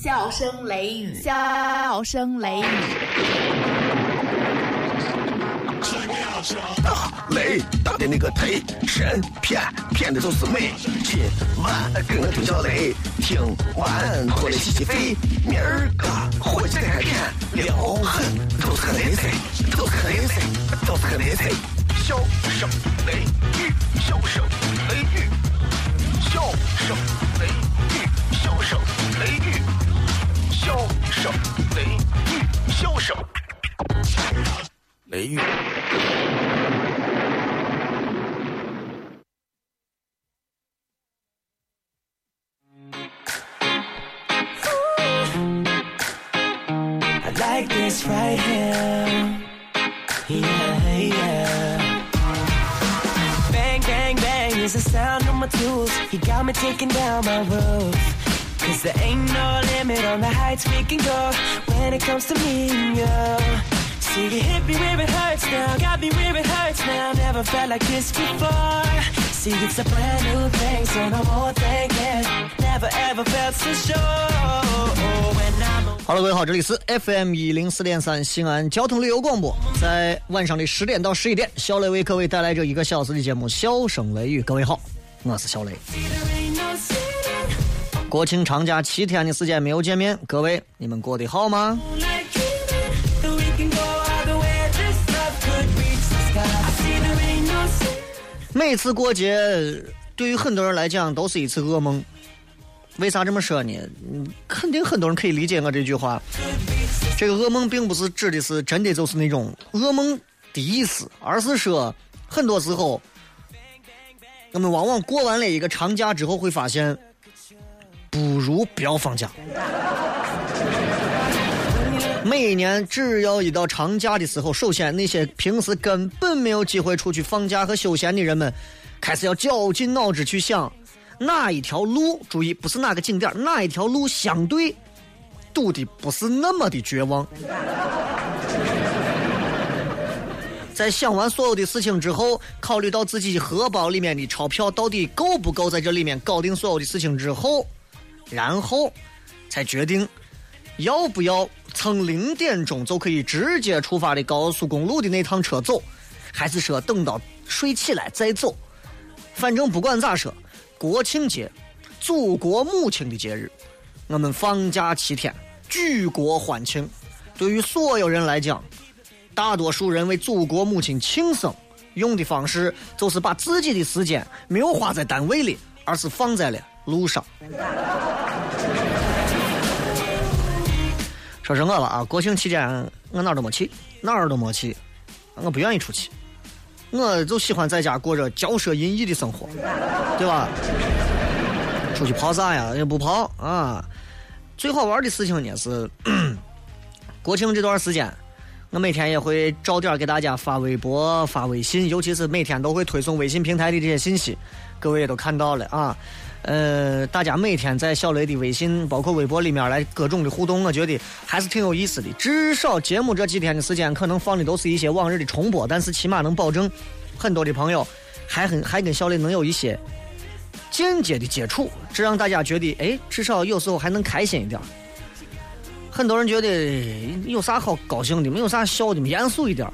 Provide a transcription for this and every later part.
笑声雷雨，笑声雷雨。大雷大的那个忒神骗骗的都是美。今晚跟我听小雷，听完过来洗洗肺。明儿个火起来片撩狠，都是个雷菜，都是个雷菜，都是个雷菜。笑声雷雨，笑声雷雨，笑声雷雨，笑声雷雨，笑声雷雨，笑声雷雨。I like this right here. Yeah, yeah. Bang, bang, bang is the sound of my tools. You got me taking down my roof. Cause there ain't no limit on the heights we can go when it comes to me and you. See, you hit me where it hurts now, got me where it hurts now. Never felt like this before. See, it's a brand new thing, so no more thinking. Never ever felt so sure. When I'm away. 哈喽，各位好，这里是 FM 一零四点三西安交通旅游广播，在晚上的十点到十一点，小雷为各位带来这一个小时的节目《笑声雷雨》。各位好，我是小雷。国庆长假七天的时间没有见面，各位你们过得好吗？每次过节对于很多人来讲都是一次噩梦。为啥这么说呢？嗯，肯定很多人可以理解我这句话。这个噩梦并不是指的是真的就是那种噩梦的意思，而是说很多时候，我们往往过完了一个长假之后，会发现不如不要放假。每年只要一到长假的时候，首先那些平时根本没有机会出去放假和休闲的人们，开始要绞尽脑汁去想哪一条路，注意不是哪个景点，哪一条路相对堵的不是那么的绝望。在想完所有的事情之后，考虑到自己荷包里面的钞票到底够不够在这里面搞定所有的事情之后，然后才决定要不要从零点钟就可以直接出发的高速公路的那趟车走，还是说等到睡起来再走？反正不管咋说，国庆节，祖国母亲的节日，我们放假七天，举国欢庆。对于所有人来讲，大多数人为祖国母亲庆生，用的方式就是把自己的时间没有花在单位里，而是放在了路上。说是我吧啊，国庆期间我哪儿都没去，哪儿都没去，我不愿意出去，我就喜欢在家过着骄奢淫逸的生活，对吧？出去跑啥呀？也不跑啊。最好玩的事情呢是，国庆这段时间，我每天也会照点给大家发微博、发微信，尤其是每天都会推送微信平台的这些信息，各位也都看到了啊。呃，大家每天在小雷的微信包括微博里面来各种的互动，我觉得还是挺有意思的。至少节目这几天的时间，可能放的都是一些往日的重播，但是起码能保证很多的朋友还很 还跟小雷能有一些间接的接触，这让大家觉得，哎，至少有时候还能开心一点。很多人觉得有啥好高兴的，没有啥笑的，严肃一点。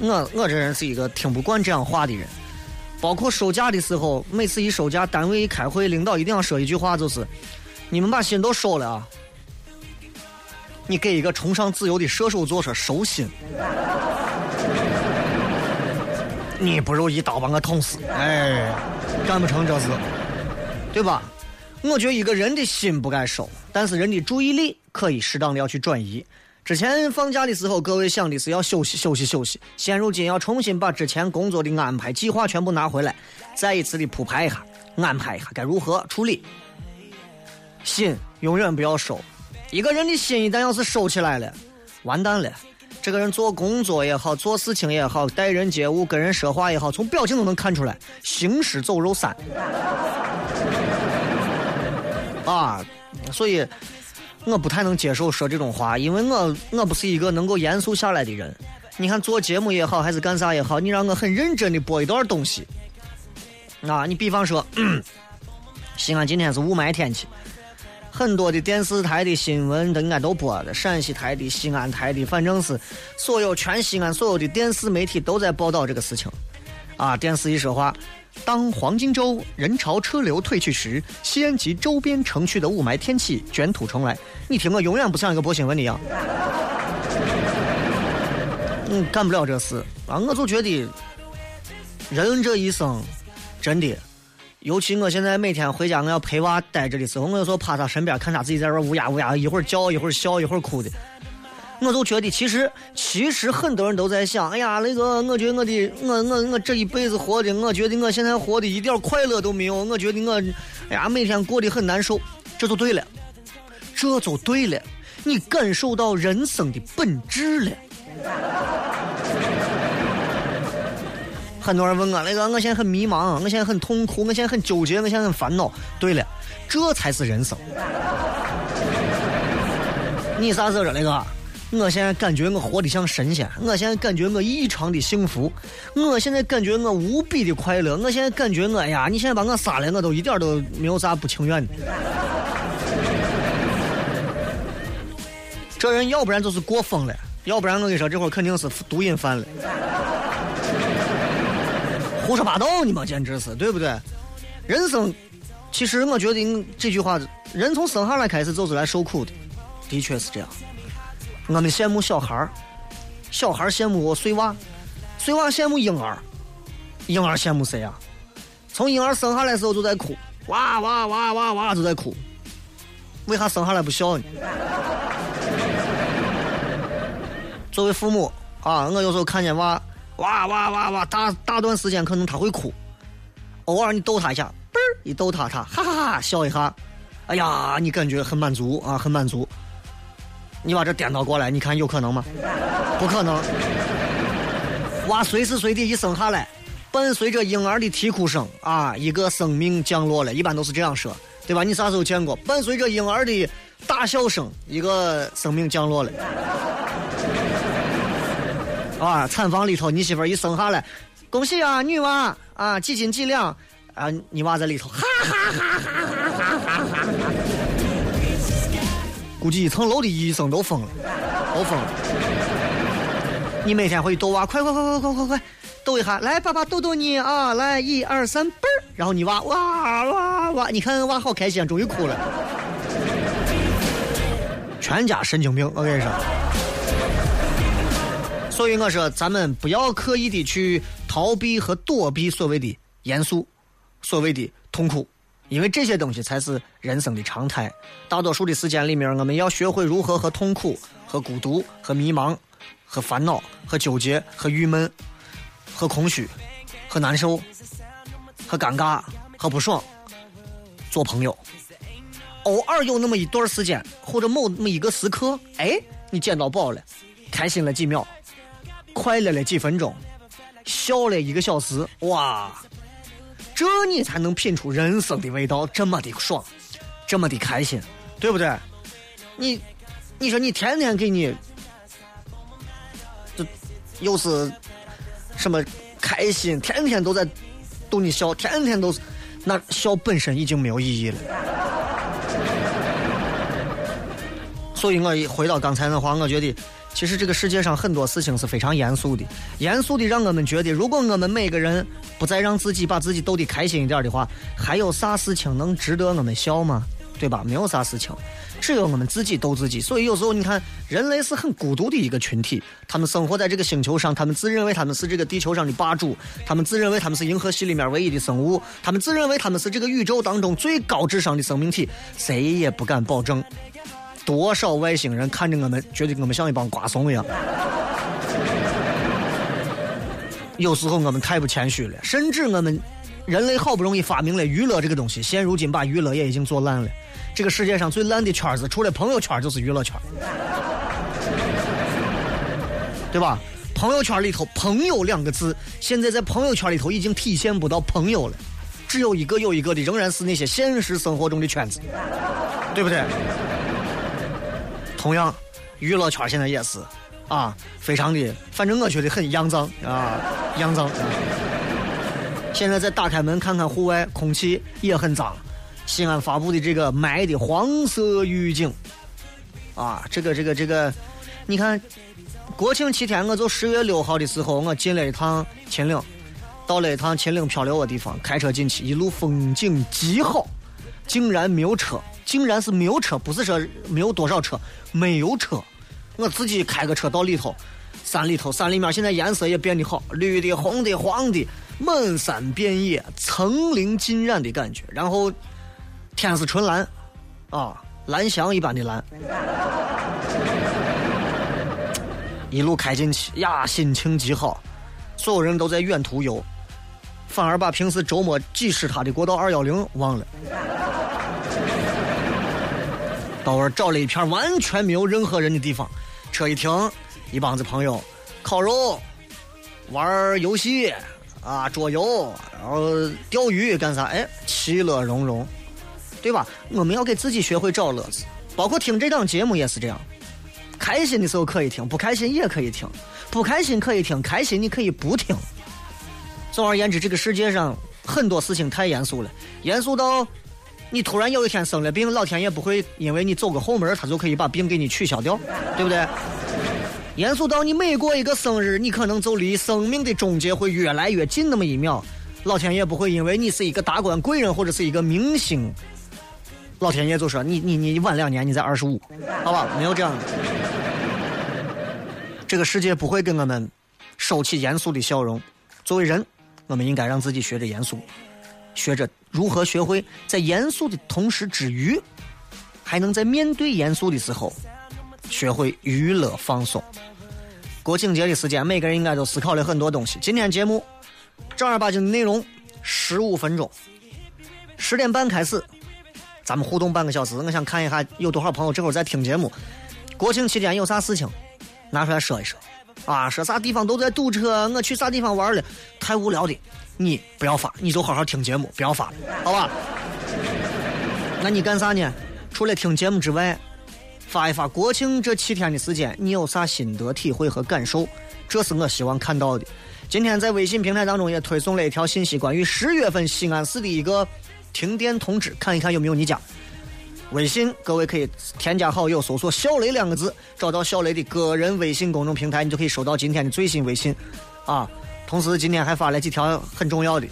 我我这人是一个听不惯这样话的人，包括收假的时候，每次一收假，单位一开会，领导一定要说一句话，就是你们把心都收了啊！你给一个崇尚自由的射手座说收心，你不如一刀把我捅死，哎，干不成这事，对吧？我觉得一个人的心不该收，但是人的注意力可以适当的要去转移。之前放假的时候，各位想的是要休息休息休息，现如今要重新把之前工作的安排计划全部拿回来，再一次的铺排一下，安排一下该如何处理。心永远不要收，一个人的心一旦要是收起来了，完蛋了。这个人做工作也好，做事情也好，待人接物、跟人说话也好，从表情都能看出来，行尸走肉三。啊，所以我不太能接受说这种话，因为我我不是一个能够严肃下来的人。你看做节目也好，还是干啥也好，你让我很认真的播一段东西。啊，你比方说，西安今天是雾霾天气，很多的电视台的新闻都应该都播的，陕西台的、西安台的，反正是所有全西安所有的电视媒体都在报道这个事情。啊，电视一说话，当黄金周人潮车流退去时，西安及周边城区的雾霾天气卷土重来。你听我永远不像一个播新闻的一样。嗯，干不了这事啊！我就觉得，人这一生，真的，尤其我现在每天回家，我要陪娃待着的时候，我有时候趴他身边，看他自己在这乌鸦乌鸦，一会儿叫，一会儿笑，一会儿哭的，我就觉得，其实，其实很多人都在想，哎呀，那个，我觉得我的，我我我这一辈子活的，我觉得我现在活的一点快乐都没有，我觉得我，哎呀，每天过得很难受，这就对了，这就对了，你感受到人生的本质了。很多人问我，那个我现在很迷茫，我现在很痛苦，我现在很纠结，我现在很烦恼。对了，这才是人生。你啥时候说那个？我现在感觉我活得像神仙，我现在感觉我异常的幸福，我现在感觉我无比的快乐，我现在感觉我哎呀，你现在把我杀了，我都一点都没有啥不情愿的。这人要不然就是过疯了。要不然我跟你说，这会儿肯定是毒瘾犯了，胡说八道你嘛，简直是对不对？人生，其实我觉得这句话，人从生下来开始就是来受苦的，的确是这样。我们羡慕小孩儿，小孩儿羡慕我碎娃，碎娃羡慕婴儿，婴儿羡慕谁呀？从婴儿生下来的时候就在哭，哇哇哇哇哇就在哭，为啥生下来不笑呢？作为父母啊，我有时候看见娃哇哇哇哇，大大段时间可能他会哭，偶尔你逗他一下，嘣儿一逗他，他哈哈哈笑一下，哎呀，你感觉很满足啊，很满足。你把这颠倒过来，你看有可能吗？不可能。娃随时随地一生下来，伴随着婴儿的啼哭声啊，一个生命降落了，一般都是这样说，对吧？你啥时候见过？伴随着婴儿的大笑声，一个生命降落了。啊！产房里头，你媳妇一生下来，恭喜啊，女娃啊，几斤几两啊？你娃在里头，哈哈哈哈哈估计一层楼的医生都疯了，都疯了。你每天回去逗娃，快快快快快快快，逗一下，来，爸爸逗逗你啊！来，一二三，嘣儿，然后你娃哇哇哇，你看娃好开心，终于哭了，全家神经病，我跟你说。所以我说，咱们不要刻意的去逃避和躲避所谓的严肃，所谓的痛苦，因为这些东西才是人生的常态。大多数的时间里面，我们要学会如何和痛苦、和孤独、和迷茫、和烦恼、和纠结、和郁闷、和空虚、和难受、和尴尬、和不爽做朋友。偶尔有那么一段时间，或者某那么一个时刻，哎，你捡到宝了，开心了几秒。快乐了几分钟，笑了一个小时，哇！这你才能品出人生的味道，这么的爽，这么的开心，对不对？你，你说你天天给你，这又是什么开心？天天都在逗你笑，天天都是，那笑本身已经没有意义了。所以我一回到刚才那话，我觉得。其实这个世界上很多事情是非常严肃的，严肃的让我们觉得，如果我们每个人不再让自己把自己逗得开心一点的话，还有啥事情能值得我们笑吗？对吧？没有啥事情，只有我们自己逗自己。所以有时候你看，人类是很孤独的一个群体，他们生活在这个星球上，他们自认为他们是这个地球上的霸主，他们自认为他们是银河系里面唯一的生物，他们自认为他们是这个宇宙当中最高智商的生命体，谁也不敢保证。多少外星人看着我们，觉得我们像一帮瓜怂一样。有时候我们太不谦虚了，甚至我们人类好不容易发明了娱乐这个东西，现如今把娱乐也已经做烂了。这个世界上最烂的圈子，除了朋友圈就是娱乐圈，对吧？朋友圈里头“朋友”两个字，现在在朋友圈里头已经体现不到朋友了，只有一个又一个的，仍然是那些现实生活中的圈子，对不对？同样，娱乐圈现在也是，啊，非常的，反正我觉得很肮脏啊，肮脏。现在再打开门看看户外，空气也很脏，西安发布的这个霾的黄色预警，啊，这个这个这个，你看，国庆七天，我就十月六号的时候，我进了一趟秦岭，到了一趟秦岭漂流的地方，开车进去，一路风景极好，竟然没有车，竟然是没有车，不是说没有多少车，没有车，我自己开个车到里头，山里头，山里面现在颜色也变得好，绿的、红的、黄的，满山遍野，层林尽染的感觉，然后。天是纯蓝，啊，蓝翔一般的蓝，一路开进去呀，心情极好，所有人都在远途游，反而把平时周末挤死他的国道二幺零忘了。到儿找了一片完全没有任何人的地方，车一停，一帮子朋友烤肉、玩游戏啊、桌游，然后钓鱼干啥？哎，其乐融融。对吧？我们要给自己学会找乐子，包括听这档节目也是这样。开心的时候可以听，不开心也可以听。不开心可以听，开心你可以不听。总而言之，这个世界上很多事情太严肃了，严肃到你突然有一天生了病，老天爷不会因为你走个后门，他就可以把病给你取消掉，对不对？严肃到你每过一个生日，你可能就离生命的终结会越来越近那么一秒，老天爷不会因为你是一个达官贵人或者是一个明星。老天爷就说：“你你你晚两年，你才二十五，好吧？没有这样的。这个世界不会跟我们收起严肃的笑容。作为人，我们应该让自己学着严肃，学着如何学会在严肃的同时之余，还能在面对严肃的时候，学会娱乐放松。国庆节的时间，每个人应该都思考了很多东西。今天节目正儿八经的内容，十五分钟，十点半开始。”咱们互动半个小时，我想看一下有多少朋友这会儿在听节目。国庆期间有啥事情，拿出来说一说。啊，说啥地方都在堵车，我去啥地方玩了，太无聊的，你不要发，你就好好听节目，不要发，好吧？那你干啥呢？除了听节目之外，发一发国庆这七天的时间，你有啥心得体会和感受？这是我希望看到的。今天在微信平台当中也推送了一条信息，关于十月份西安市的一个。停电通知，看一看有没有你家。微信，各位可以添加好友，搜索“小雷”两个字，找到小雷的个人微信公众平台，你就可以收到今天的最新微信。啊，同时今天还发了几条很重要的，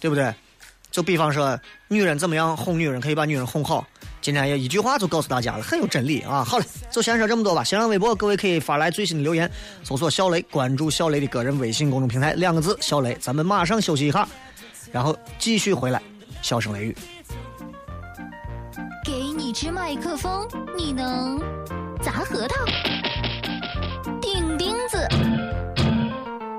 对不对？就比方说，女人怎么样哄女人，可以把女人哄好。今天也一句话就告诉大家了，很有真理啊。好了，就先说这么多吧。新浪微博，各位可以发来最新的留言，搜索“小雷”，关注小雷的个人微信公众平台，两个字“小雷”。咱们马上休息一下，然后继续回来。笑声雷雨，给你支麦克风，你能砸核桃、钉钉子？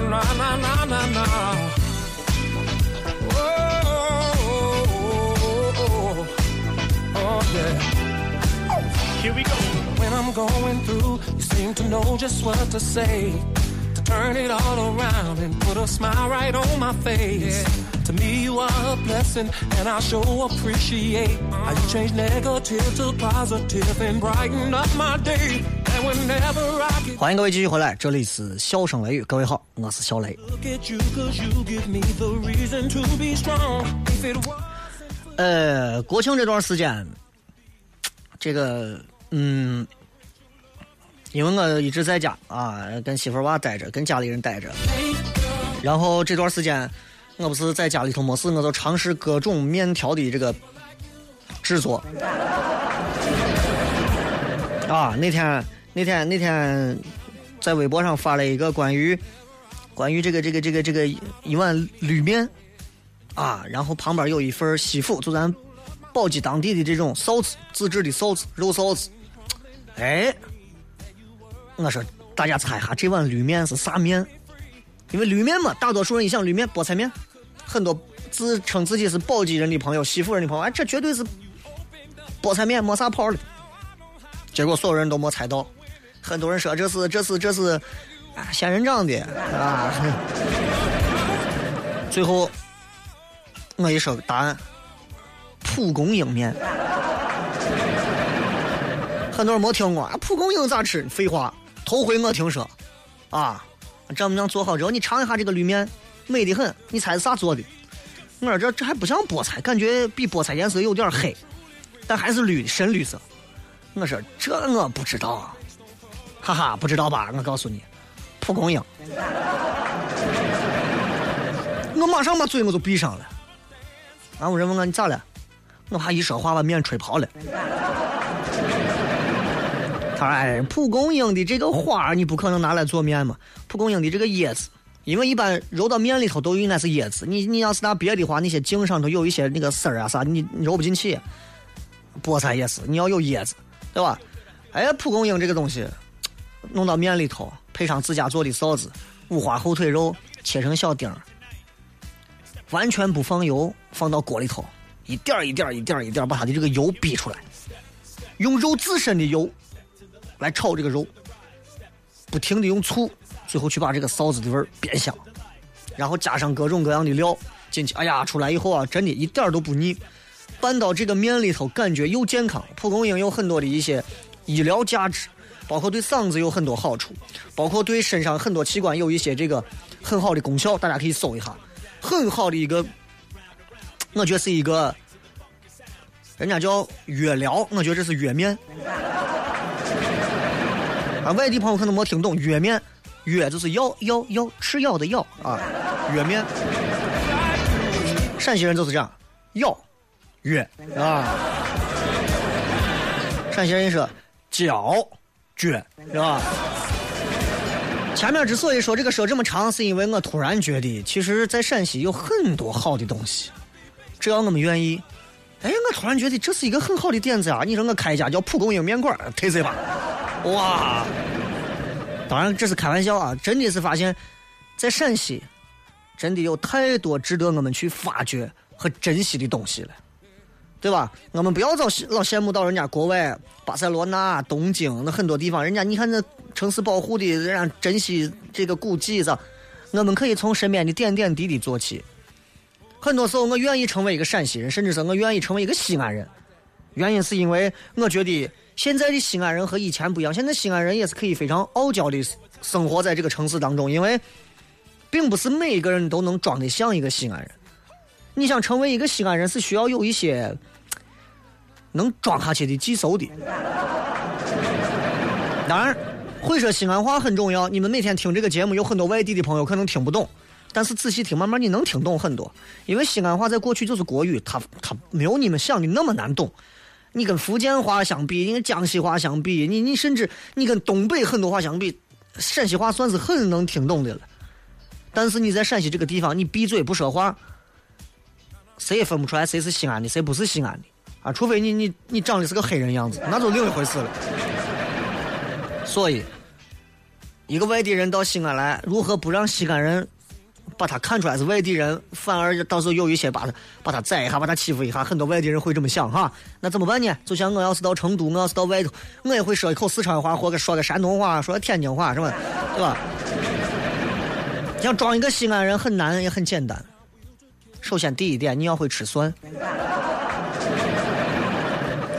na, na, na, na, na. Oh, oh, oh, oh, oh yeah. Here we go. When I'm going through, you seem to know just what to say To turn it all around and put a smile right on my face. To me, you are a blessing, and I sure appreciate how you change negative to positive and brighten up my day. 欢迎各位继续回来，这里是笑声雷雨，各位好，我是小雷。呃，国庆这段时间，这个，嗯，因为我一直在家啊，跟媳妇儿娃待着，跟家里人待着。然后这段时间，我不是在家里头没事，我就尝试各种面条的这个制作。啊，那天那天那天在微博上发了一个关于关于这个这个这个这个一碗绿面啊，然后旁边有一份西府，就咱宝鸡当地的这种臊子，自制的臊子，肉臊子，哎。我说，大家猜一下这碗绿面是啥面？因为绿面嘛，大多数人一想绿面，菠菜面。很多自称自己是宝鸡人的朋友、西府人的朋友，哎，这绝对是菠菜面没啥泡的。结果所有人都没猜到，很多人说这是这是这是仙人掌的啊。最后我一说答案，蒲公英面。很多人没听过啊，蒲公英咋吃？废话，头回我听说啊。丈母娘做好之后，你尝一下这个绿面，美得很。你猜是啥做的？我说这这还不像菠菜，感觉比菠菜颜色有点黑，但还是绿的，深绿色。我说这我不知道，哈哈，不知道吧？我告诉你，蒲公英。我马上把嘴我就闭上了。俺屋人问我你咋了？我怕一说话把面吹跑了。他：“哎，蒲公英的这个花你不可能拿来做面嘛？蒲公英的这个叶子，因为一般揉到面里头都应该是叶子。你你要是拿别的话，那些茎上头有一些那个丝儿啊啥，你揉不进去。菠菜也是，你要有叶子，对吧？哎，蒲公英这个东西，弄到面里头，配上自家做的臊子，五花后腿肉切成小丁儿，完全不放油，放到锅里头，一点一点一点一点把它的这个油逼出来，用肉自身的油。”来炒这个肉，不停的用醋，最后去把这个臊子的味儿变香，然后加上各种各样的料进去。哎呀，出来以后啊，真的一点都不腻，拌到这个面里头，感觉又健康。蒲公英有很多的一些医疗价值，包括对嗓子有很多好处，包括对身上很多器官有一些这个很好的功效。大家可以搜一下，很好的一个，我觉得是一个，人家叫药疗，我觉得这是药面。啊，外地朋友可能没听懂，药面，药就是药药药吃药的药啊，药面。陕西人就是这样，药，药啊。陕西人说胶，脚，是吧？前面之所以说这个说这么长，是因为我突然觉得，其实，在陕西有很多好的东西，只要我们愿意。哎，我突然觉得这是一个很好的点子啊！你说我开一家叫蒲公英面馆，特色吧？哇！当然这是开玩笑啊，真的是发现，在陕西，真的有太多值得我们去发掘和珍惜的东西了，对吧？我们不要老老羡慕到人家国外巴塞罗那、东京那很多地方，人家你看那城市保护的，人家珍惜这个古迹子，我们可以从身边的点点滴滴做起。很多时候，我愿意成为一个陕西人，甚至是我愿意成为一个西安人，原因是因为我觉得。现在的西安人和以前不一样，现在西安人也是可以非常傲娇的生活在这个城市当中，因为并不是每一个人都能装得像一个西安人。你想成为一个西安人，是需要有一些能装下去的技术的。当然，会说西安话很重要。你们每天听这个节目，有很多外地的朋友可能听不懂，但是仔细听，慢慢你能听懂很多。因为西安话在过去就是国语，它它没有你们想的那么难懂。你跟福建话相比，你跟江西话相比，你你甚至你跟东北很多话相比，陕西话算是很能听懂的了。但是你在陕西这个地方，你闭嘴不说话，谁也分不出来谁是西安的，谁不是西安的啊！除非你你你长得是个黑人样子，那就另一回事了。所以，一个外地人到西安来，如何不让西安人？把他看出来是外地人，反而到时候有一些把他把他宰一下，把他欺负一下，很多外地人会这么想哈。那怎么办呢？就像我要是到成都，我要是到外头，我也会说一口四川话，或者说个山东话，说个天津话，是吧？对吧？想装一个西安人很难，也很简单。首先第一点，你要会吃蒜。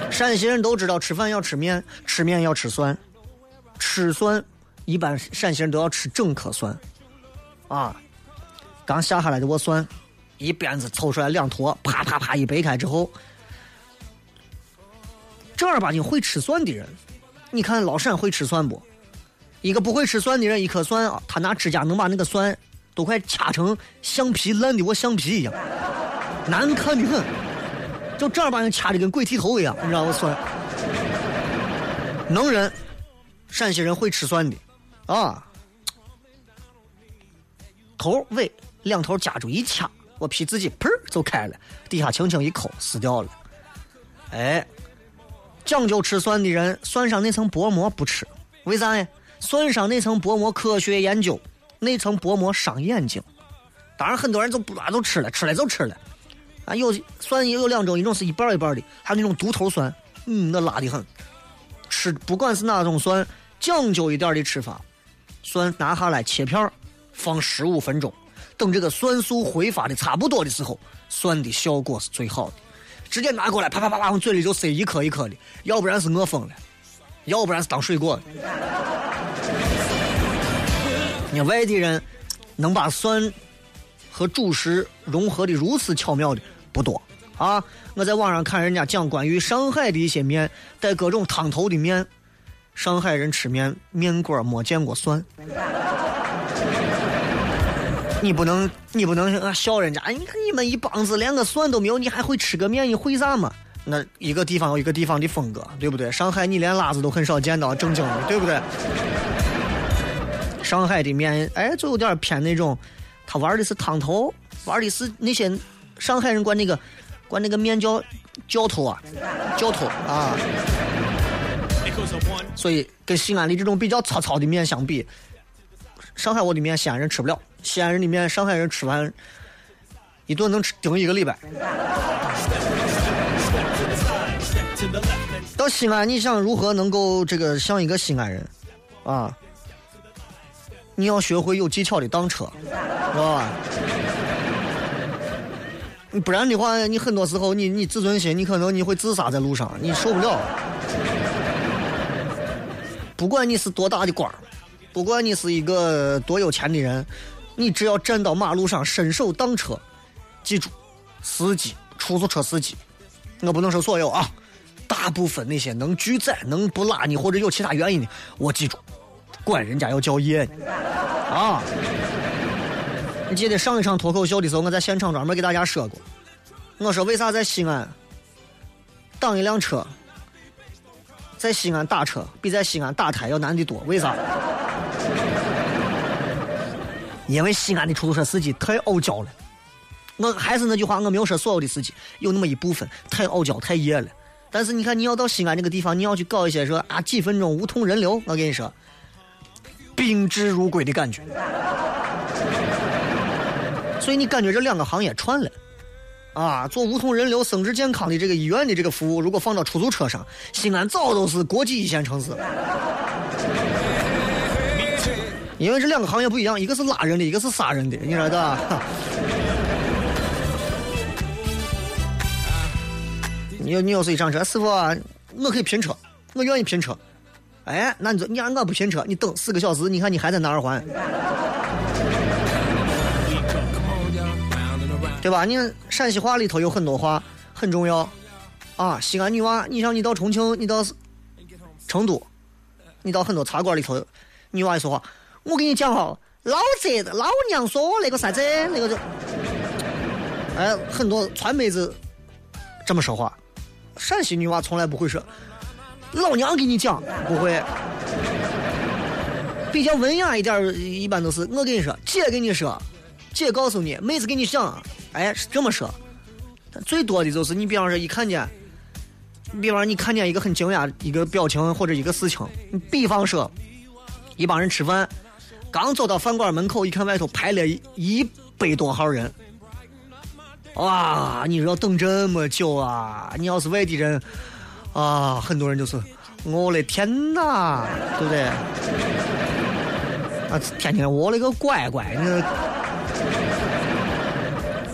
陕西人都知道吃饭要吃面，吃面要吃蒜，吃蒜一般陕西人都要吃整颗蒜，啊。刚下下来的我蒜，一鞭子抽出来两坨，啪啪啪一掰开之后，正儿八经会吃蒜的人，你看老陕会吃蒜不？一个不会吃蒜的人，一颗蒜啊，他拿指甲能把那个蒜都快掐成橡皮烂的我橡皮一样，难看的很，就正儿八经掐的跟鬼剃头一样，你知道我蒜，能人，陕西人会吃蒜的，啊，头尾。两头夹住一掐，我皮自己砰就开了，底下轻轻一抠撕掉了。哎，讲究吃蒜的人，蒜上那层薄膜不吃，为啥呀？蒜上那层薄膜科学研究，那层薄膜伤眼睛。当然很多人就不都吃了，吃了就吃了。啊，有蒜也有两种，一种是一半一半的，还有那种独头蒜，嗯，那辣的很。吃不管是哪种蒜，讲究一点的吃法，蒜拿下来切片，放十五分钟，等这个蒜素挥发的差不多的时候，蒜的效果是最好的。直接拿过来，啪啪啪啪往嘴里就塞一颗一颗的，要不然是饿疯了，要不然是当水果。你外地人能把蒜和主食融合的如此巧妙的不多啊！我在网上看人家讲关于上海的一些面带各种汤头的面，上海人吃面面馆没见过蒜。你不能，你不能啊笑人家！你看你们一帮子连个蒜都没有，你还会吃个面？你会啥嘛？那一个地方有一个地方的风格，对不对？上海你连辣子都很少见到正经的，对不对？上海的面，哎，就有点偏那种，他玩的是汤头，玩的是那些上海人管那个管那个面叫浇头啊，浇头啊。所以跟西安的这种比较糙糙的面相比，上海我的面西安人吃不了。西安人的面，上海人吃完一顿能吃顶一个礼拜。到西安，你想如何能够这个像一个西安人啊？你要学会有技巧的当车，知道吧？不然的话，你很多时候你你自尊心，你可能你会自杀在路上，你受不了。不管你是多大的官，不管你是一个多有钱的人。你只要站到马路上伸手挡车，记住，司机、出租车司机，我不能说所有啊，大部分那些能拒载、能不拉你或者有其他原因的，我记住，管人家要叫爷啊！你记得上一场脱口秀的时候，我在现场专门给大家说过，我说为啥在西安挡一辆车，在西安打车比在西安打胎要难得多？为啥？因为西安的出租车司机太傲娇了，我还是那句话，我没有说所有的司机，有那么一部分太傲娇、太野了。但是你看，你要到西安这个地方，你要去搞一些说啊几分钟无痛人流，我跟你说，宾至如归的感觉。所以你感觉这两个行业串了，啊，做无痛人流、生殖健康的这个医院的这个服务，如果放到出租车上，西安早都是国际一线城市了。因为这两个行业不一样，一个是拉人的，一个是杀人的，你知道吧？你你要是一上车，师傅，我可以拼车，我愿意拼车。哎，那你你让我不拼车，你等四个小时，你看你还在哪儿还？对吧？你陕西话里头有很多话很重要啊。西安女娃，你像你到重庆，你到成都，你到很多茶馆里头，女娃一说话。我跟你讲哈，老子老娘说那个啥子那个就，哎，很多川妹子这么说话，陕西女娃从来不会说，老娘给你讲不会，比较文雅一点，一般都是我跟你说，姐跟你说，姐告诉你，妹子给你讲，哎，是这么说，最多的就是你比方说一看见，比方你看见一个很惊讶一个表情或者一个事情，比方说一帮人吃饭。刚走到饭馆门口，一看外头排了一百多号人，哇！你说等这么久啊？你要是外地人啊，很多人就是，我的天哪，对不对？啊，天天我勒个乖乖，你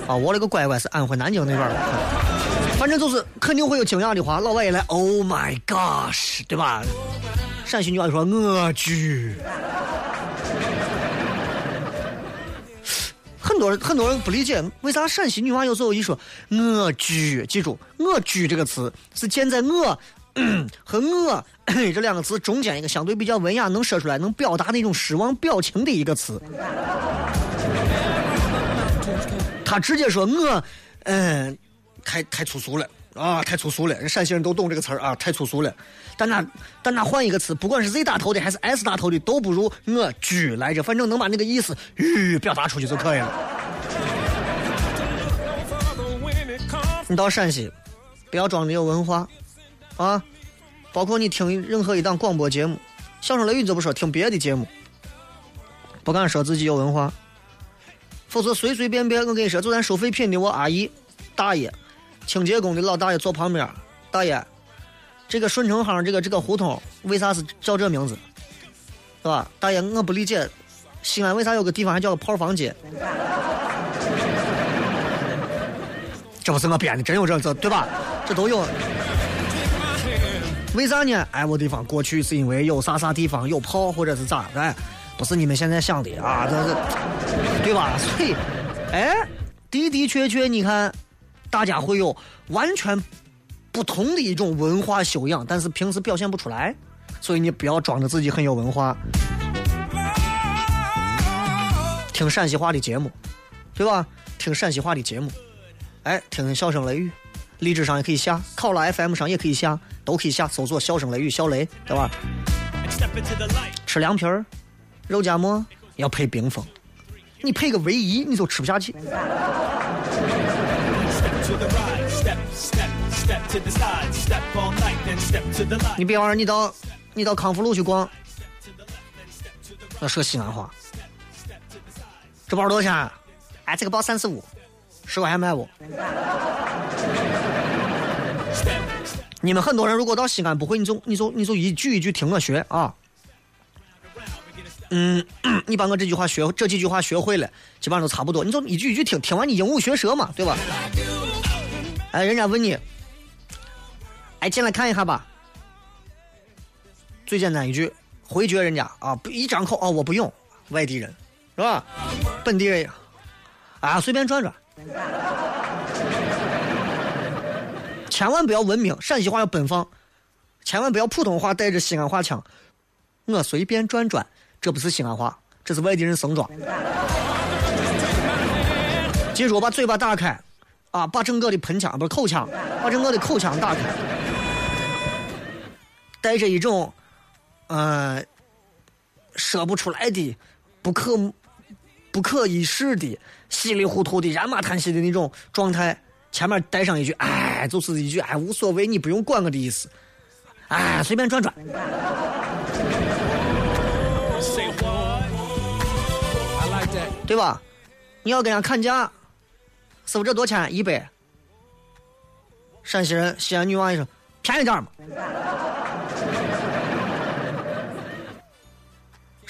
啊，我勒个乖乖是安徽南京那边的，反正就是肯定会有惊讶的话。老外一来，Oh my gosh，对吧？陕西女娃说我去。很多人很多人不理解，为啥陕西女娃有时候一说“我居”，记住“我居”这个词是建在“我” 和“我 ”这两个词中间一个相对比较文雅，能说出来能表达那种失望表情的一个词。他直接说“我”，嗯，太太粗俗了。啊，太粗俗了！人陕西人都懂这个词儿啊，太粗俗了。但那但那换一个词，不管是 Z 打头的还是 S 打头的，都不如我居来着。反正能把那个意思吁表达出去就可以了。你到陕西，不要装没有文化啊！包括你听任何一档广播节目，相声雷雨就不说，听别的节目，不敢说自己有文化，否则随随便便我跟你说，就咱收废品的我阿姨、大爷。清洁工的老大爷坐旁边，大爷，这个顺城巷这个这个胡同为啥是叫这名字？是吧？大爷，我不理解，西安为啥有个地方还叫个炮房街？这不是我编的，真有这这对吧？这都有。为啥呢？哎，我地方过去是因为有啥啥地方有炮，或者是咋的？不是你们现在想的啊，这是对吧？所以，哎，的的确确，你看，大家会有完全不同的一种文化修养，但是平时表现不出来。所以你不要装着自己很有文化，听陕西话的节目，对吧？听陕西话的节目，哎，听笑声雷雨，荔枝上也可以下，考拉 FM 上也可以下，都可以下，搜索笑声雷雨，小雷，对吧？吃凉皮儿，肉夹馍要配冰峰，你配个唯一你就吃不下去。你比方说你到。你到康复路去逛，那说西安话。这包多少钱？哎，这个包三十五，十块钱卖不？你们很多人如果到西安不会，你就你就你就一句一句听我学啊。嗯，你把我这句话学这几句话学会了，基本上都差不多。你就一句一句听，听完你鹦鹉学舌嘛，对吧？哎，人家问你，哎，进来看一下吧。最简单一句回绝人家啊，不一张口啊，我不用，外地人是吧？本地人啊，随便转转，千万不要文明，陕西话要奔放，千万不要普通话带着西安话腔。我随便转转，这不是西安话，这是外地人生装。记住，把嘴巴打开啊，把整个的喷腔不是口腔，把整个的口腔打开，带着一种。嗯，说不出来的，不可不可一世的，稀里糊涂的，然马叹息的那种状态，前面带上一句“哎”，就是一句“哎”，无所谓，你不用管我的意思，哎，随便转转，对吧？你要跟人家砍价，师傅这多少钱一百？陕西人，西安女娃一说，便宜点嘛。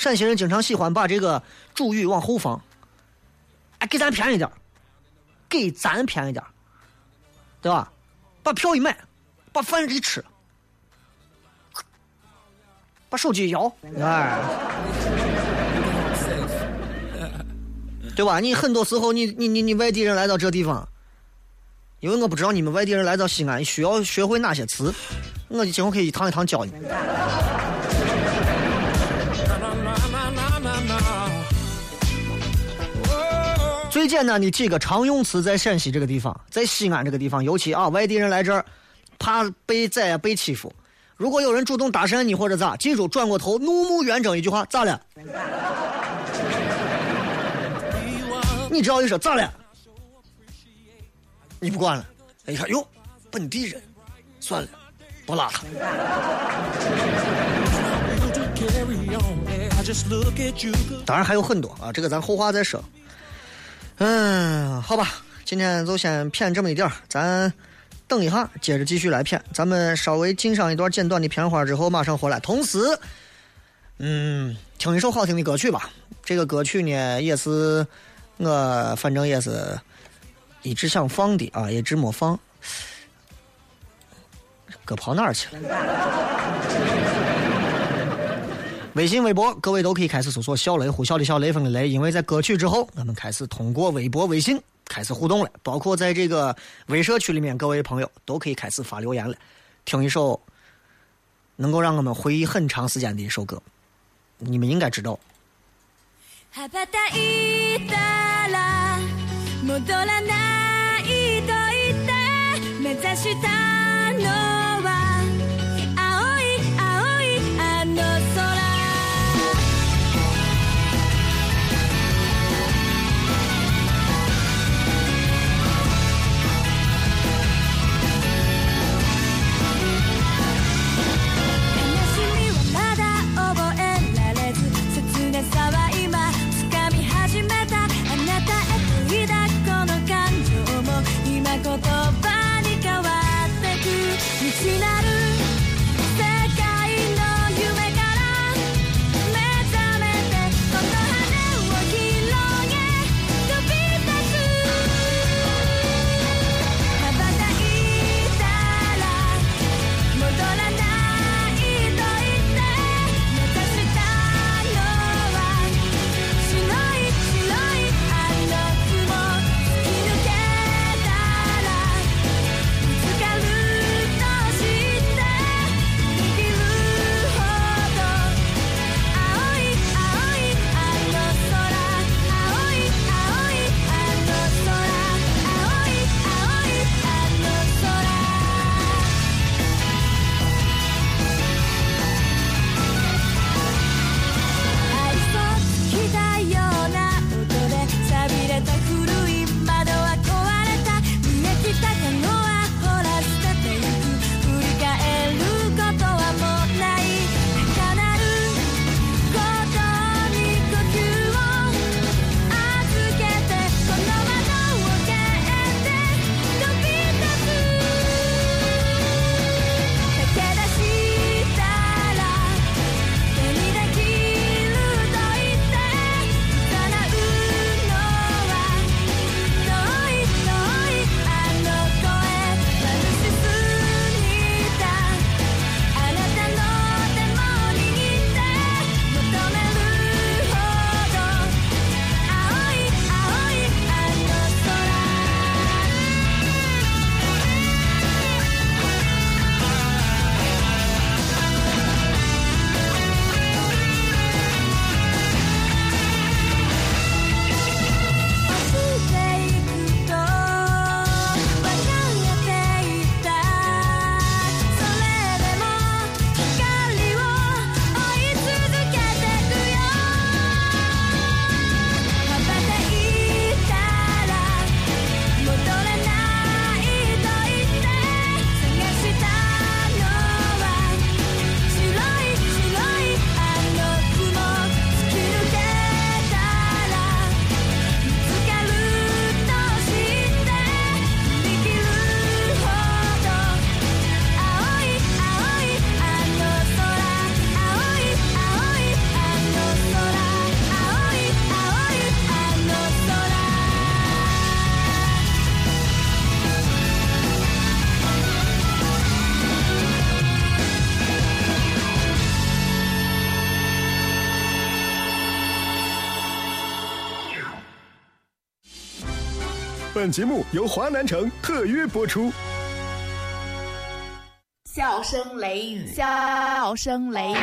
陕西人经常喜欢把这个主语往后放，哎，给咱便宜点给咱便宜点对吧？把票一买，把饭一吃，把手机一摇，哎，对吧？你很多时候，你你你你外地人来到这地方，因为我不知道你们外地人来到西安需要学会哪些词，我今后可以一堂一堂教你。最简单的几个常用词，在陕西这个地方，在西安这个地方，尤其啊，外地人来这儿，怕被宰啊，被欺负。如果有人主动搭讪你或者咋，记住转过头，怒目圆睁一句话，咋了？你只要一说咋了，你不管了。一看哟，本地人，算了，不拉他。当然还有很多啊，这个咱后话再说。嗯，好吧，今天就先骗这么一点儿，咱等一下，接着继续来骗。咱们稍微进上一段简短的片花之后，马上回来。同时，嗯，听一首好听的歌曲吧。这个歌曲呢，也是我反正也是一直想放的啊，一直没放。歌跑哪儿去了？微信、微博，各位都可以开始搜索小雷，呼啸的小，雷锋的雷。因为在歌曲之后，我们开始通过微博、微信开始互动了，包括在这个微社区里面，各位朋友都可以开始发留言了。听一首能够让我们回忆很长时间的一首歌，你们应该知道。本节目由华南城特约播出。笑声雷雨，笑声雷雨，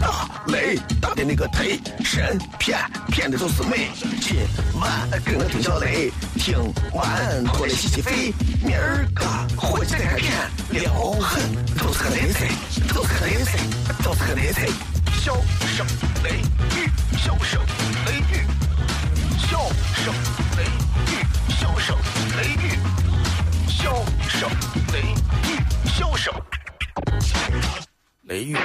大雷大的那个忒神骗骗的都是美。今晚跟我听小雷，听完过来洗洗肺。明儿个火起来看，撩狠都是个雷菜，都是个雷菜，都是个雷菜。笑声雷雨，笑声雷雨，笑声雷雨，笑声雷雨，笑声雷雨，笑声雷雨。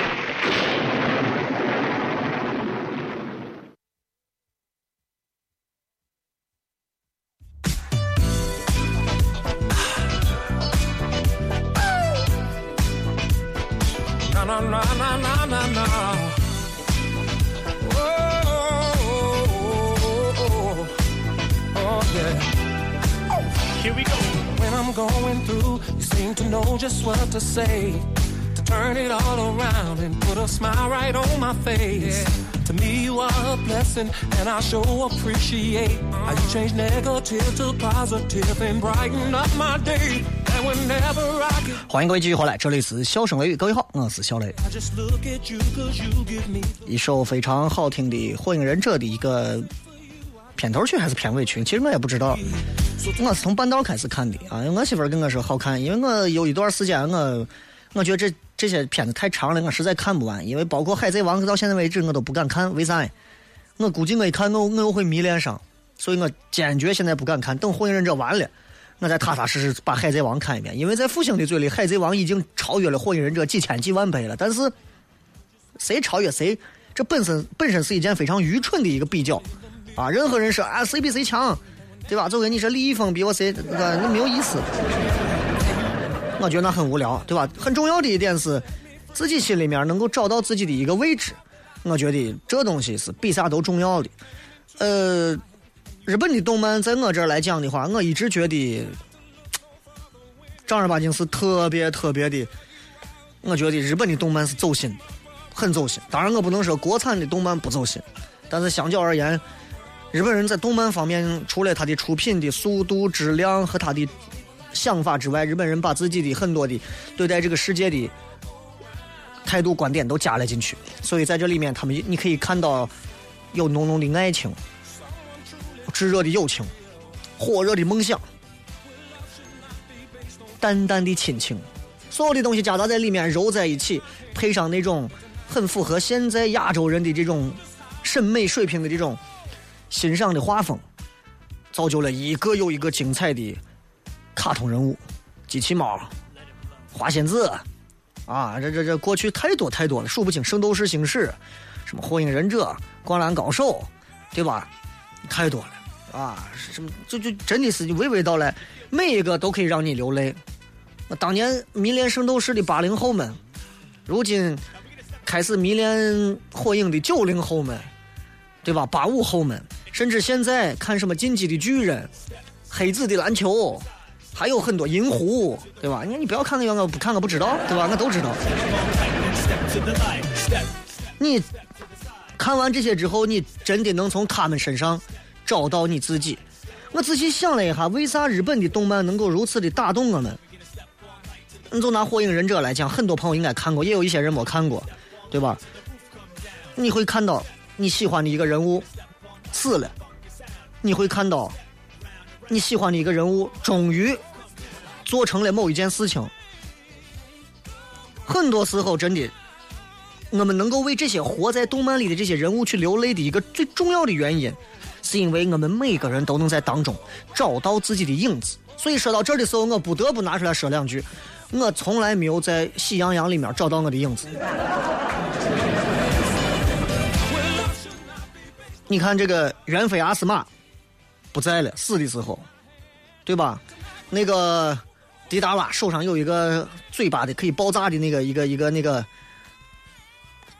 Say. To turn it all around and put a smile right on my face. To me, you are a blessing, and I sure appreciate how you change negative to positive and brighten up my day. And whenever I get 欢迎各位继续回来，这里是笑声雷雨，各位好，我是小雷。一首非常好听的《火影忍者》的一个片头曲还是片尾曲，其实我也不知道。我是从半道开始看的啊，我媳妇跟我说好看，因为我有一段时间我我觉得这这些片子太长了，我实在看不完。因为包括《海贼王》到现在为止我都不敢看，为啥？我估计我一看我我又会迷恋上，所以我坚决现在不敢看。等《火影忍者》完了，我再踏踏实实把《海贼王》看一遍。因为在复兴的嘴里，《海贼王》已经超越了《火影忍者》几千几万倍了，但是。谁超越谁，这本身本身是一件非常愚蠢的一个比较，啊，任何人说啊谁比谁强，对吧？就跟你说李易峰比我谁，那个那没有意思，我觉得那很无聊，对吧？很重要的一点是，自己心里面能够找到自己的一个位置，我觉得这东西是比啥都重要的。呃，日本的动漫在我这儿来讲的话，我一直觉得正儿八经是特别特别的，我觉得日本的动漫是走心。很走心。当然，我不能说国产的动漫不走心，但是相较而言，日本人在动漫方面，除了他的出品的速度、质量和他的想法之外，日本人把自己的很多的对待这个世界的态度、观点都加了进去。所以在这里面，他们你可以看到有浓浓的爱情、炙热的友情、火热的梦想、淡淡的亲情，所有的东西夹杂在里面，揉在一起，配上那种。很符合现在亚洲人的这种审美水平的这种欣赏的画风，造就了一个又一个精彩的卡通人物，机器猫、花仙子啊，这这这过去太多太多了，数不清。圣斗士星矢，什么火影忍者、灌篮高手，对吧？太多了啊！什么就就真的是娓娓道来，每一个都可以让你流泪。那当年迷恋圣斗士的八零后们，如今。开始迷恋火影的九零后们，对吧？八五后们，甚至现在看什么《进击的巨人》、黑子的篮球，还有很多银狐，对吧？你你不要看那个我不看我不知道，对吧？我都知道。你看完这些之后，你真的能从他们身上找到你自己。我仔细想了一下，为啥日本的动漫能够如此的打动我们？你就拿《火影忍者》来讲，很多朋友应该看过，也有一些人没看过。对吧？你会看到你喜欢的一个人物死了，你会看到你喜欢的一个人物终于做成了某一件事情。很多时候，真的，我们能够为这些活在动漫里的这些人物去流泪的一个最重要的原因，是因为我们每个人都能在当中找到自己的影子。所以说到这儿的时候，我不得不拿出来说两句。我从来没有在《喜羊羊》里面找到我的影子。你看这个猿飞阿斯玛不在了，死的时候，对吧？那个迪达拉手上有一个嘴巴的可以爆炸的那个一个一个那个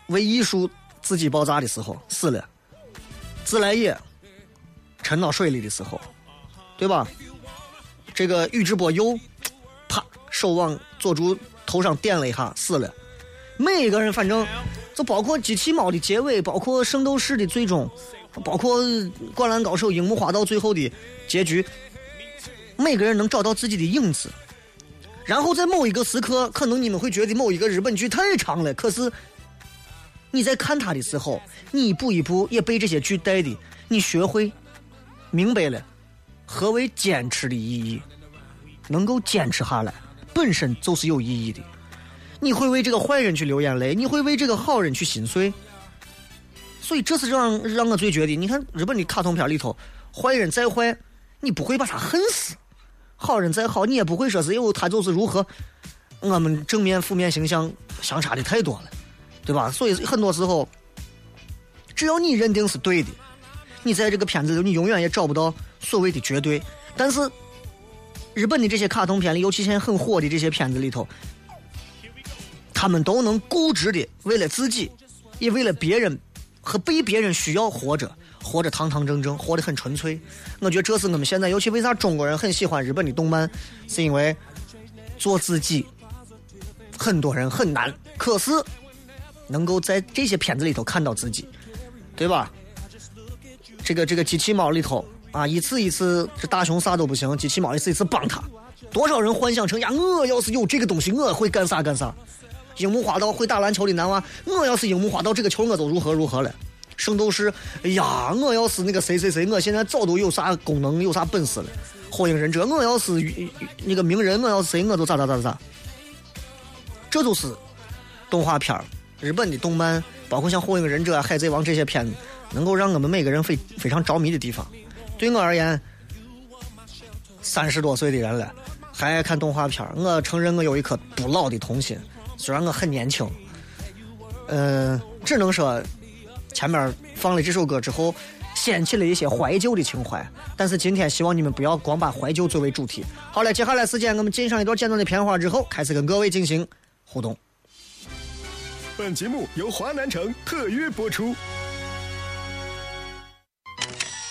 为艺术自己爆炸的时候死了。自来也沉到水里的时候，对吧？这个宇智波鼬。啪手往佐助头上点了一下，死了。每一个人，反正就包括机器猫的结尾，包括圣斗士的最终，包括《灌篮高手》樱木花道最后的结局，每个人能找到自己的影子。然后在某一个时刻，可能你们会觉得某一个日本剧太长了，可是你在看它的时候，你一步一步也被这些剧带的，你学会明白了何为坚持的意义，能够坚持下来，本身就是有意义的。你会为这个坏人去流眼泪，你会为这个好人去心碎。所以这是让让我最觉得，你看日本的卡通片里头，坏人再坏，你不会把他恨死；好人再好，你也不会说是哟他就是如何。我们正面负面形象相差的太多了，对吧？所以很多时候，只要你认定是对的，你在这个片子里你永远也找不到所谓的绝对。但是日本的这些卡通片里，尤其现在很火的这些片子里头，他们都能固执的为了自己，也为了别人。和被别人需要活着，活着堂堂正正，活得很纯粹。我觉得这是我们现在，尤其为啥中国人很喜欢日本的动漫，是因为做自己，很多人很难，可是能够在这些片子里头看到自己，对吧？这个这个机器猫里头啊，一次一次这大雄啥都不行，机器猫一次一次帮他，多少人幻想成呀，我要是有这个东西，我会干啥干啥。樱木花道会打篮球的男娃，我要是樱木花道，这个球我都如何如何了。圣斗士，哎呀，我要是那个谁谁谁，我现在早都有啥功能，有啥本事了。火影忍者，我要是那个鸣人，我要是谁，我都咋咋咋咋。这就是动画片日本的动漫，包括像火影忍者、海贼王这些片子，能够让我们每个人非非常着迷的地方。对我而言，三十多岁的人了，还爱看动画片我承认我有一颗不老的童心。虽然我很年轻，嗯，只能说前面放了这首歌之后，掀起了一些怀旧的情怀。但是今天希望你们不要光把怀旧作为主题。好了，接下来时间我们进上一段简短的片花之后，开始跟各位进行互动。本节目由华南城特约播出。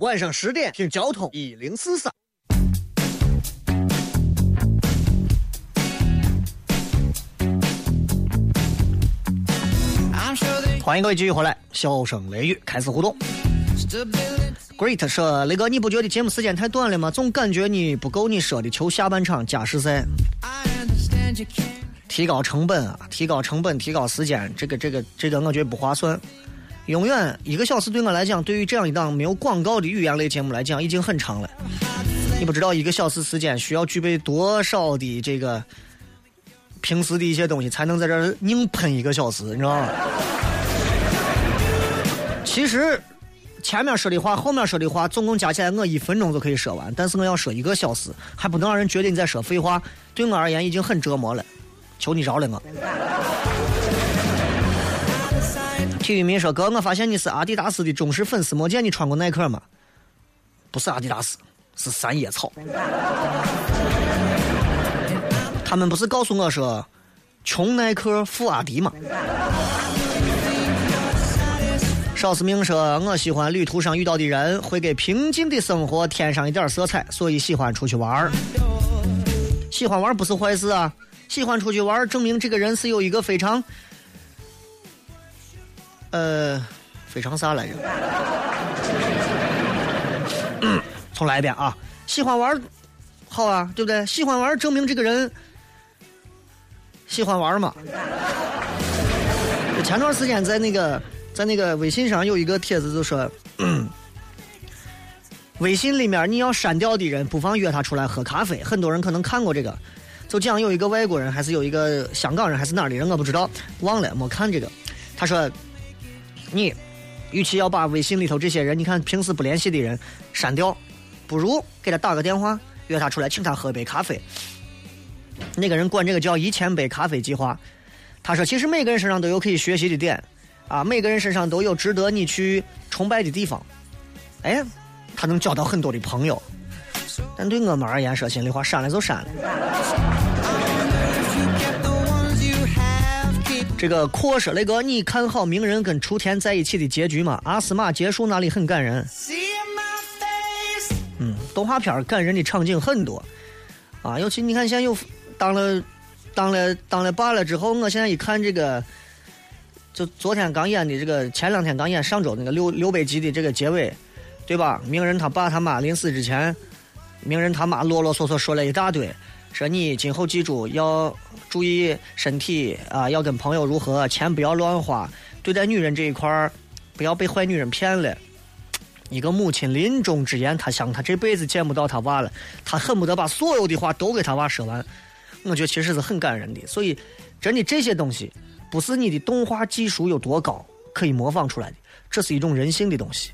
晚上十点听交通一零四三。欢迎各位继续回来，笑声雷雨开始互动。Great 说：“雷哥，你不觉得节目时间太短了吗？总感觉你不够你说的求下半场加时赛，提高成本啊，提高成本，提高时间，这个这个这个，我觉得不划算。永远一个小时对我来讲，对于这样一档没有广告的语言类节目来讲，已经很长了。你不知道一个小时时间需要具备多少的这个平时的一些东西，才能在这儿硬喷一个小时，你知道吗？”其实，前面说的话，后面说的话，总共加起来我一分钟就可以说完。但是我要说一个小时，还不能让人觉得你在说废话。对我而言，已经很折磨了。求你饶了我。体育迷说：“哥，我发现你是阿迪达斯的忠实粉丝，没见你穿过耐克吗？”不是阿迪达斯，是三叶草。他们不是告诉我说，穷耐克，富阿迪吗？赵思明说：“我喜欢旅途上遇到的人，会给平静的生活添上一点色彩，所以喜欢出去玩儿。喜欢玩不是坏事啊，喜欢出去玩证明这个人是有一个非常……呃，非常啥来着？重来一遍啊！喜欢玩好啊，对不对？喜欢玩证明这个人喜欢玩嘛。前段时间在那个。”在那个微信上有一个帖子，就说，微信里面你要删掉的人，不妨约他出来喝咖啡。很多人可能看过这个，就讲有一个外国人，还是有一个香港人，还是哪儿的人，我不知道，忘了没看这个。他说，你与其要把微信里头这些人，你看平时不联系的人删掉，不如给他打个电话，约他出来，请他喝杯咖啡。那个人管这个叫一千杯咖啡计划。他说，其实每个人身上都有可以学习的点。啊，每个人身上都有值得你去崇拜的地方。哎，他能交到很多的朋友。但对我们而言，说心里话，删了就删了。这个阔说那个，你看好鸣人跟雏田在一起的结局吗？阿斯玛结束那里很感人。嗯，动画片感人的场景很多啊，尤其你看现在又当了当了当了爸了之后，我现在一看这个，就昨天刚演的这个，前两天刚演上周那个六六百集的这个结尾，对吧？鸣人他爸他妈临死之前，鸣人他妈啰啰嗦嗦说了一大堆。说你今后记住要注意身体啊，要跟朋友如何，钱不要乱花，对待女人这一块儿不要被坏女人骗了。一个母亲临终之言，她想她这辈子见不到她娃了，她恨不得把所有的话都给她娃说完。我觉得其实是很感人的。所以，真的这些东西不是你的动画技术有多高可以模仿出来的，这是一种人性的东西。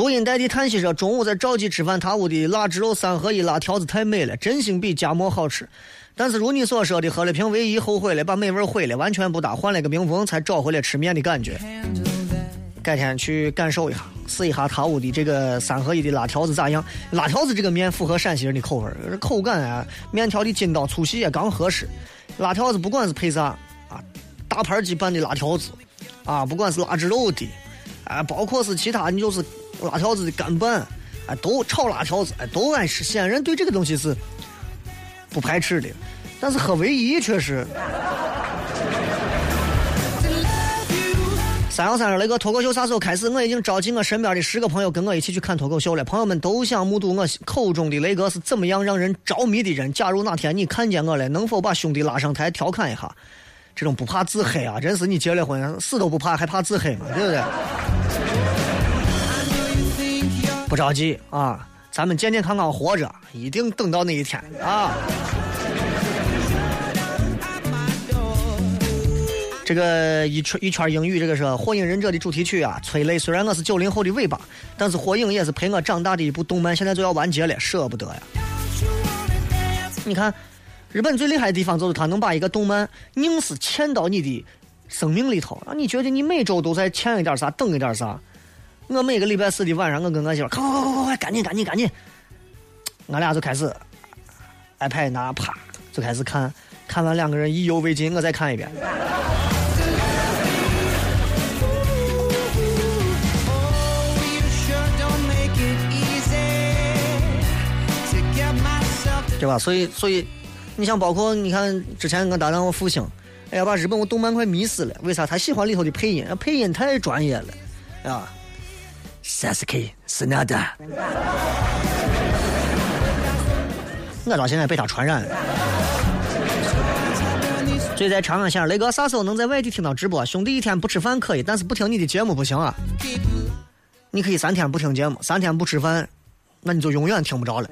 足音代替叹息说：“中午在赵记吃饭，他屋的腊汁肉三合一辣条子太美了，真心比夹馍好吃。但是如你所说的，喝了瓶唯一，后悔了，把美味毁了，完全不搭，换了个冰峰，才找回了吃面的感觉。改天去感受一下，试一下他屋的这个三合一的辣条子咋样？辣条子这个面符合陕西人的口味，口感啊，面条的筋道粗细也刚合适。辣条子不管是配啥啊，大盘鸡拌的辣条子啊，不管是腊汁肉的，啊，包括是其他，你就是。”辣条子的干拌，哎，都炒辣条子，哎，都爱吃。西安人对这个东西是不排斥的，但是喝唯一却是。三幺三说：“雷哥，脱口秀啥时候开始？我已经召集我身边的十个朋友跟我一起去看脱口秀了。朋友们都想目睹我口中的雷哥是怎么样让人着迷的人。假如哪天你看见我了，能否把兄弟拉上台调侃一下？这种不怕自黑啊，真是你结了婚死都不怕，还怕自黑吗？对不对？”不着急啊，咱们健健康康活着，一定等到那一天啊。这个一圈一圈英语，这个是《火影忍者》的主题曲啊，催泪。虽然我是九零后的尾巴，但是《火影》也是陪我长大的一部动漫，现在就要完结了，舍不得呀。你看，日本最厉害的地方就是他能把一个动漫硬是嵌到你的生命里头，让你觉得你每周都在欠一点啥，等一点啥。我每个礼拜四的晚上，我跟我媳妇快快快快快，赶紧赶紧赶紧，俺俩就开始，iPad 拿啪就开始看，看完两个人意犹未尽，我再看一遍。对吧？所以所以，你像包括你看之前我搭档我复兴，哎呀把日本我动漫快迷死了，为啥？他喜欢里头的配音，配音太专业了，啊。Sasuke 是哪的？我到现在被他传染了。所以在长安县，雷哥啥时候能在外地听到直播？兄弟一天不吃饭可以，但是不听你的节目不行啊！你可以三天不听节目，三天不吃饭，那你就永远听不着了。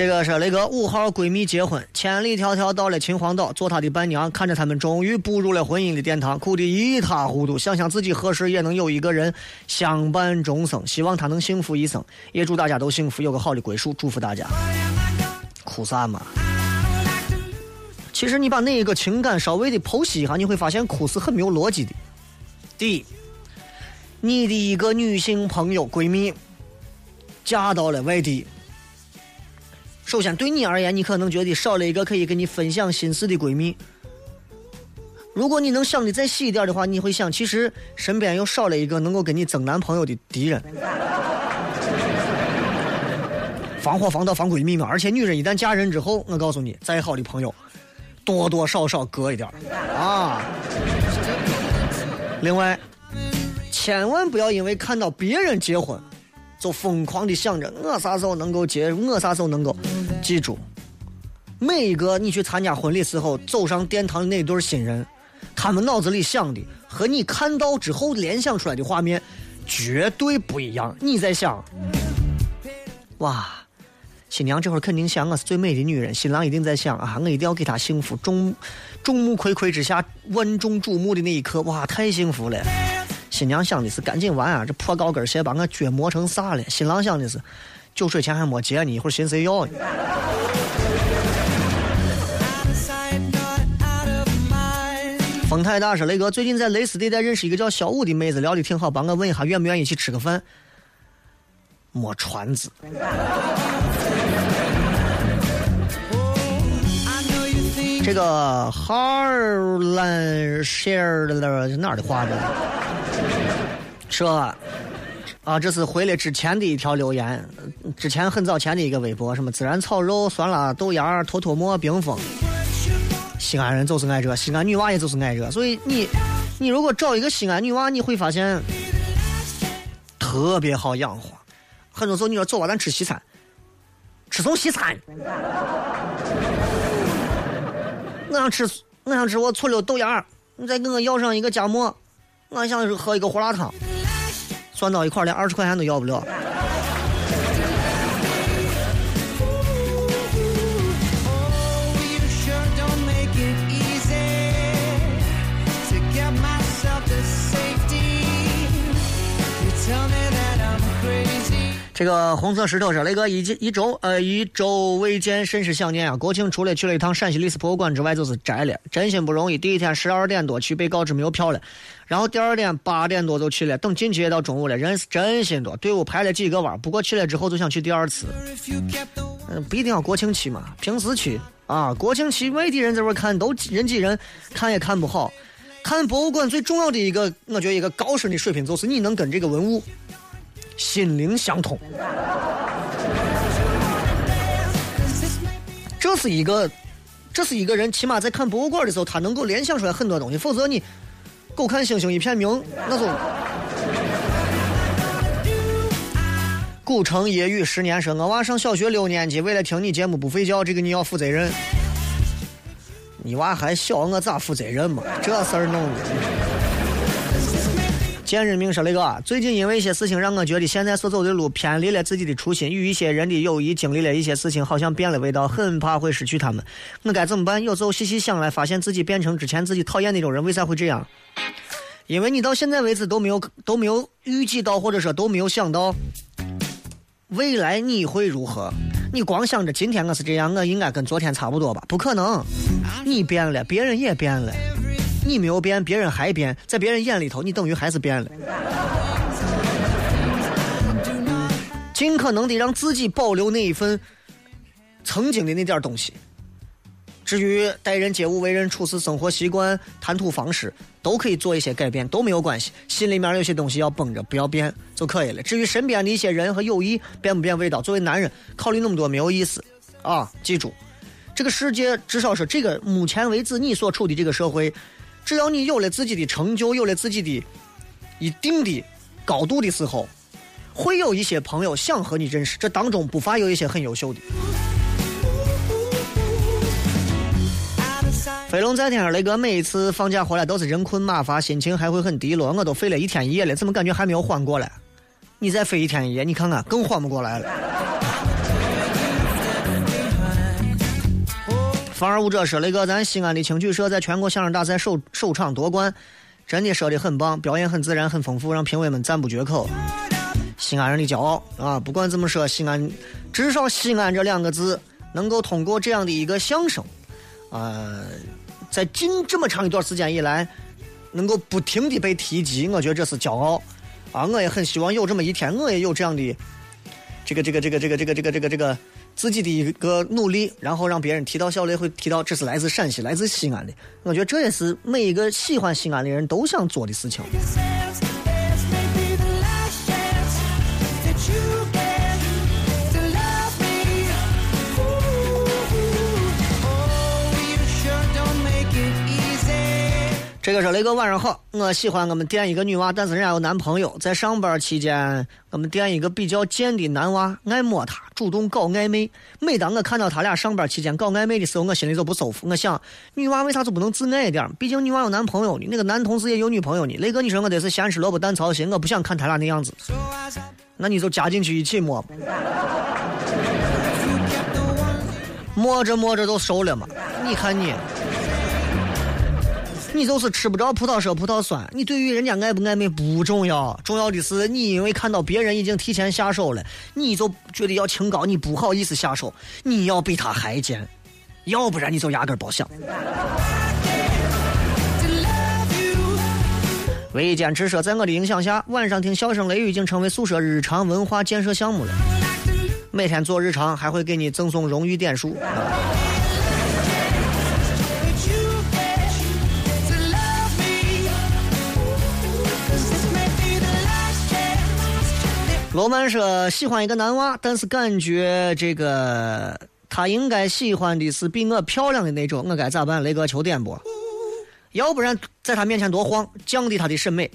这个是雷哥五号闺蜜结婚，千里迢迢到了秦皇岛做她的伴娘，看着他们终于步入了婚姻的殿堂，哭得一塌糊涂。想想自己何时也能有一个人相伴终生，希望她能幸福一生，也祝大家都幸福，有个好的归宿。祝福大家。哭啥嘛？其实你把那一个情感稍微的剖析一下，你会发现哭是很没有逻辑的。第一，你的一个女性朋友闺蜜嫁到了外地。首先，对你而言，你可能觉得少了一个可以跟你分享心事的闺蜜。如果你能想的再细一点的话，你会想，其实身边又少了一个能够跟你争男朋友的敌人。防火防盗防闺蜜嘛，而且女人一旦嫁人之后，我告诉你，再好的朋友，多多少少隔一点啊。另外，千万不要因为看到别人结婚。就疯狂的想着我啥时候能够结，我啥时候能够记住，每一个你去参加婚礼时候走上殿堂的那对新人，他们脑子里想的和你看到之后联想出来的画面绝对不一样。你在想，哇，新娘这会儿肯定想我是最美的女人，新郎一定在想啊，我一定要给她幸福。众众目睽睽之下，万众瞩目的那一刻，哇，太幸福了。新娘想的是赶紧完啊！这破高跟鞋把我脚磨成啥了？新郎想的是酒水钱还没结呢，一会儿寻谁要呢？风太大说雷哥最近在蕾丝地带认识一个叫小五的妹子，聊的挺好，帮我问一下愿不愿意一起吃个饭？没传子。这个 Harlan share 的哪儿的话呢？是吧？啊，这是回来之前的一条留言，之前很早前的一个微博，什么孜然炒肉、酸辣豆芽、坨坨馍、冰峰。西安人就是爱这，西安女娃也就是爱这，所以你，你如果找一个西安女娃，你会发现特别好养活。很多时候你说走吧，咱吃西餐，吃从西餐。我想吃，我想吃我醋溜豆芽，你再给我要上一个夹馍。我想喝一个胡辣汤，算到一块连二十块钱都要不了。这个红色石头说：“雷哥一一周呃一周未见，甚是想念啊！国庆除了去了一趟陕西历史博物馆之外，就是宅了，真心不容易。第一天十二点多去，被告知没有票了，然后第二天八点多就去了，等进去也到中午了，人是真心多，队伍排了几个弯。不过去了之后就想去第二次。嗯，不一定要国庆去嘛，平时去啊。国庆去外地人在这看都人挤人，看也看不好。看博物馆最重要的一个，我觉得一个高深的水平就是你能跟这个文物。”心灵相通，这是一个，这是一个人起码在看博物馆的时候，他能够联想出来很多东西。否则你，狗看星星一片明，那就。古城夜雨十年生，我娃上小学六年级，为了听你节目不睡觉，这个你要负责任。你娃还小，我咋负责任嘛？这事儿弄的。见人命说那个，最近因为一些事情让我觉得现在所走的路偏离了自己的初心，与一些人的友谊经历了一些事情，好像变了味道，很怕会失去他们。我该怎么办？有时候细细想来，发现自己变成之前自己讨厌那种人，为啥会这样？因为你到现在为止都没有都没有预计到，或者说都没有想到未来你会如何。你光想着今天我是这样，我应该跟昨天差不多吧？不可能，你变了，别人也变了。你没有变，别人还变，在别人眼里头，你等于还是变了。尽可能的让自己保留那一份曾经的那点东西。至于待人接物、为人处事、生活习惯、谈吐方式，都可以做一些改变，都没有关系。心里面有些东西要绷着，不要变就可以了。至于身边的一些人和友谊变不变味道，作为男人考虑那么多没有意思啊！记住，这个世界至少是这个目前为止你所处的这个社会。只要你有了自己的成就，有了自己的一定的高度的时候，会有一些朋友想和你认识，这当中不乏有一些很优秀的。飞龙在天，雷哥每一次放假回来都是人困马乏，心情还会很低落。我都飞了一天一夜了，怎么感觉还没有缓过来？你再飞一天一夜，你看看更缓不过来了。放而无者说：“了一个，咱西安的青曲社在全国相声大赛首首场夺冠，真的说的很棒，表演很自然，很丰富，让评委们赞不绝口。西安人的骄傲啊！不管怎么说，西安至少西安这两个字能够通过这样的一个相声，呃，在近这么长一段时间以来，能够不停的被提及，我觉得这是骄傲啊！我也很希望有这么一天，我也有这样的这个这个这个这个这个这个这个这个。”自己的一个努力，然后让别人提到小雷会提到这是来自陕西、来自西安的。我觉得这也是每一个喜欢西安的人都想做的事情。这个说雷哥，晚上好。我喜欢我们店一个女娃，但是人家有男朋友。在上班期间，我们店一个比较贱的男娃爱摸她，主动搞暧昧。每当我看到他俩上班期间搞暧昧的时候，我心里就不舒服。我想，女娃为啥就不能自爱一点？毕竟女娃有男朋友呢，那个男同事也有女朋友呢。雷哥，你说我得是咸吃萝卜淡操心，我不想看他俩那样子。那你就加进去一起摸，摸着摸着都熟了嘛。你看你。你就是吃不着葡萄说葡萄酸，你对于人家爱不暧昧不重要，重要的是你因为看到别人已经提前下手了，你就觉得要清高，你不好意思下手，你要比他还贱，要不然你就压根儿别想。唯一坚持说，在我的影响下，晚上听笑声雷雨已经成为宿舍日常文化建设项目了。每天做日常，还会给你赠送荣誉点数。罗曼说喜欢一个男娃，但是感觉这个他应该喜欢的是比我漂亮的那种，我该咋办？雷哥求点拨。要不然在他面前多晃，降低他的审美；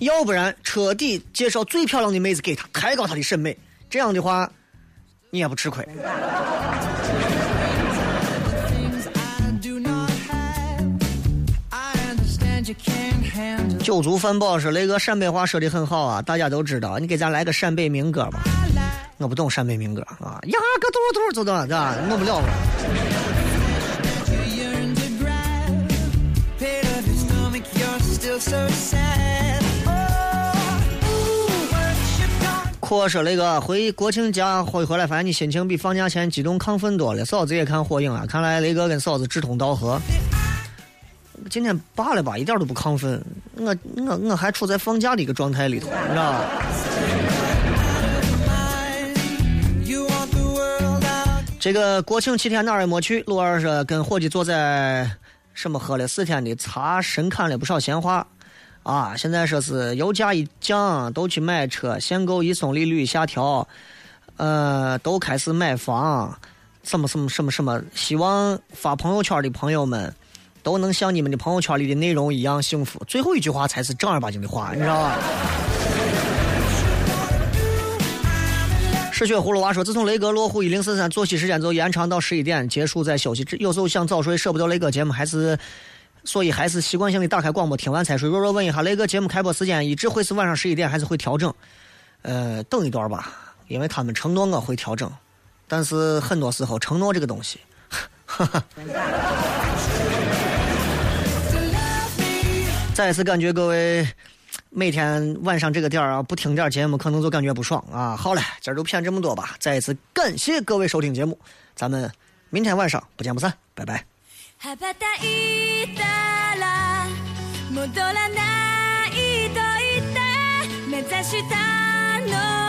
要不然彻底介绍最漂亮的妹子给他，抬高他的审美。这样的话，你也不吃亏。酒足饭饱说雷哥陕北话说的很好啊，大家都知道。你给咱来个陕北民歌吧。我不懂陕北民歌啊，呀个嘟嘟就懂，对吧？弄不了了。阔说那个回国庆假回回来，发现你心情比放假前激动亢奋多了。嫂子也看火影了，看来雷哥跟嫂子志同道合。今天罢了吧，一点都不亢奋。我我我还处在放假的一个状态里头，你知道吧？这个国庆七天哪儿也没去，陆二是跟伙计坐在什么喝了四天的茶，深看了不少闲话。啊，现在说是油价一降，都去买车；限购一松，利率下调，呃，都开始买房，什么什么什么什么。希望发朋友圈的朋友们。都能像你们的朋友圈里的内容一样幸福。最后一句话才是正儿八经的话，你知道吧？失血葫芦娃说：“自从雷哥落户一零四三，作息时间就延长到十一点结束再休息。有时候想早睡，舍不得雷哥节目，还是所以还是习惯性的打开广播听完才睡。弱弱问一下，雷哥节目开播时间一直会是晚上十一点，还是会调整？呃，等一段吧，因为他们承诺我会调整，但是很多时候承诺这个东西，哈哈。”再次感觉各位每天晚上这个点儿啊，不听点节目可能就感觉不爽啊。好了，今儿就骗这么多吧。再一次感谢各位收听节目，咱们明天晚上不见不散，拜拜。目指した